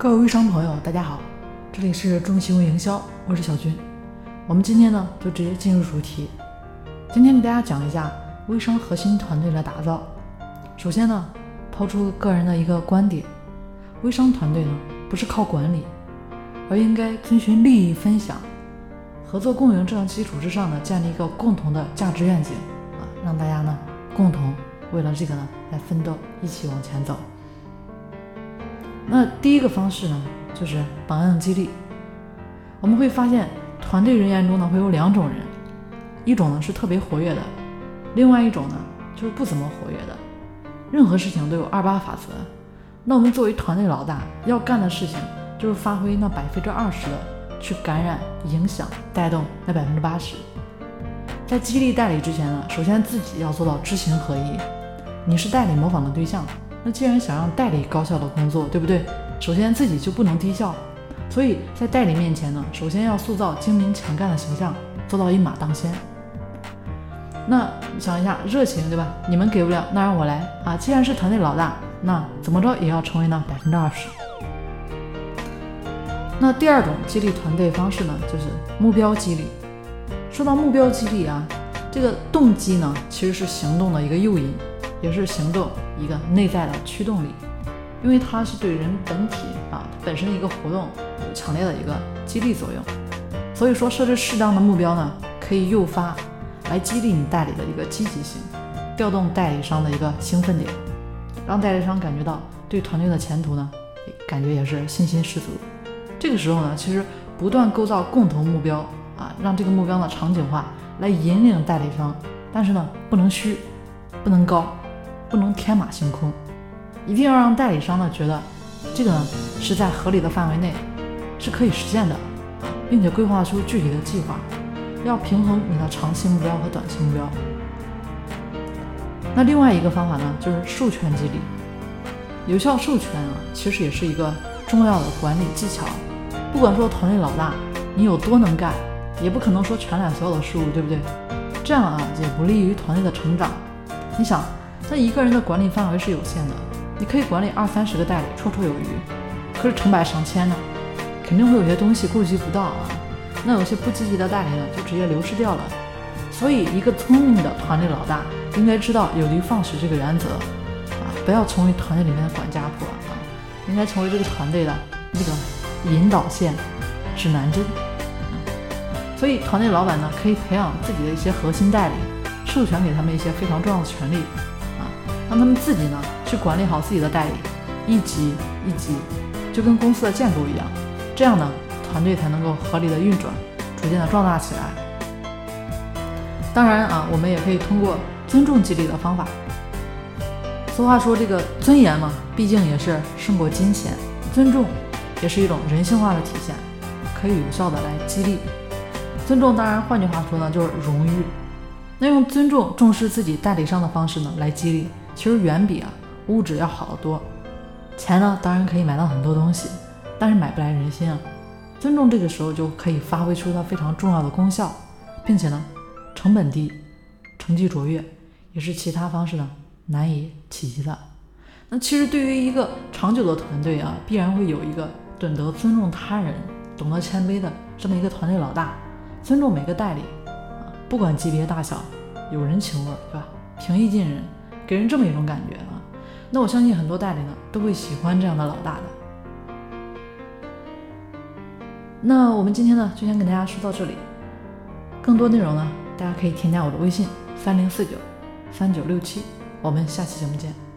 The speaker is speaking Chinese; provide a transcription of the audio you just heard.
各位微商朋友，大家好，这里是中行为营销，我是小军。我们今天呢就直接进入主题，今天给大家讲一下微商核心团队的打造。首先呢，抛出个人的一个观点，微商团队呢不是靠管理，而应该遵循利益分享、合作共赢这样基础之上呢，建立一个共同的价值愿景啊，让大家呢共同为了这个呢来奋斗，一起往前走。那第一个方式呢，就是榜样激励。我们会发现，团队人员中呢会有两种人，一种呢是特别活跃的，另外一种呢就是不怎么活跃的。任何事情都有二八法则。那我们作为团队老大，要干的事情就是发挥那百分之二十的，去感染、影响、带动那百分之八十。在激励代理之前呢，首先自己要做到知行合一。你是代理模仿的对象。那既然想让代理高效的工作，对不对？首先自己就不能低效，所以在代理面前呢，首先要塑造精明强干的形象，做到一马当先。那想一下，热情对吧？你们给不了，那让我来啊！既然是团队老大，那怎么着也要成为那百分之二十。那第二种激励团队方式呢，就是目标激励。说到目标激励啊，这个动机呢，其实是行动的一个诱因。也是行动一个内在的驱动力，因为它是对人本体啊本身一个活动有强烈的一个激励作用。所以说设置适当的目标呢，可以诱发来激励你代理的一个积极性，调动代理商的一个兴奋点，让代理商感觉到对团队的前途呢，感觉也是信心十足。这个时候呢，其实不断构造共同目标啊，让这个目标呢场景化，来引领代理商，但是呢不能虚，不能高。不能天马行空，一定要让代理商呢觉得这个呢是在合理的范围内，是可以实现的，并且规划出具体的计划，要平衡你的长期目标和短期目标。那另外一个方法呢，就是授权激励。有效授权啊，其实也是一个重要的管理技巧。不管说团队老大你有多能干，也不可能说全揽所有的事务，对不对？这样啊，也不利于团队的成长。你想。那一个人的管理范围是有限的，你可以管理二三十个代理绰绰有余，可是成百上千呢，肯定会有些东西顾及不到啊。那有些不积极的代理呢，就直接流失掉了。所以，一个聪明的团队老大应该知道有的放矢这个原则啊，不要成为团队里面的管家婆啊，应该成为这个团队的那个引导线、指南针。所以，团队老板呢，可以培养自己的一些核心代理，授权给他们一些非常重要的权利。让他们自己呢去管理好自己的代理，一级一级，就跟公司的建构一样，这样呢团队才能够合理的运转，逐渐的壮大起来。当然啊，我们也可以通过尊重激励的方法。俗话说这个尊严嘛，毕竟也是胜过金钱，尊重也是一种人性化的体现，可以有效的来激励。尊重当然换句话说呢就是荣誉，那用尊重重视自己代理商的方式呢来激励。其实远比啊物质要好得多，钱呢当然可以买到很多东西，但是买不来人心啊。尊重这个时候就可以发挥出它非常重要的功效，并且呢成本低，成绩卓越，也是其他方式呢难以企及的。那其实对于一个长久的团队啊，必然会有一个懂得尊重他人、懂得谦卑的这么一个团队老大，尊重每个代理啊，不管级别大小，有人情味，对吧？平易近人。给人这么一种感觉啊，那我相信很多代理呢都会喜欢这样的老大的。那我们今天呢就先跟大家说到这里，更多内容呢大家可以添加我的微信三零四九三九六七，我们下期节目见。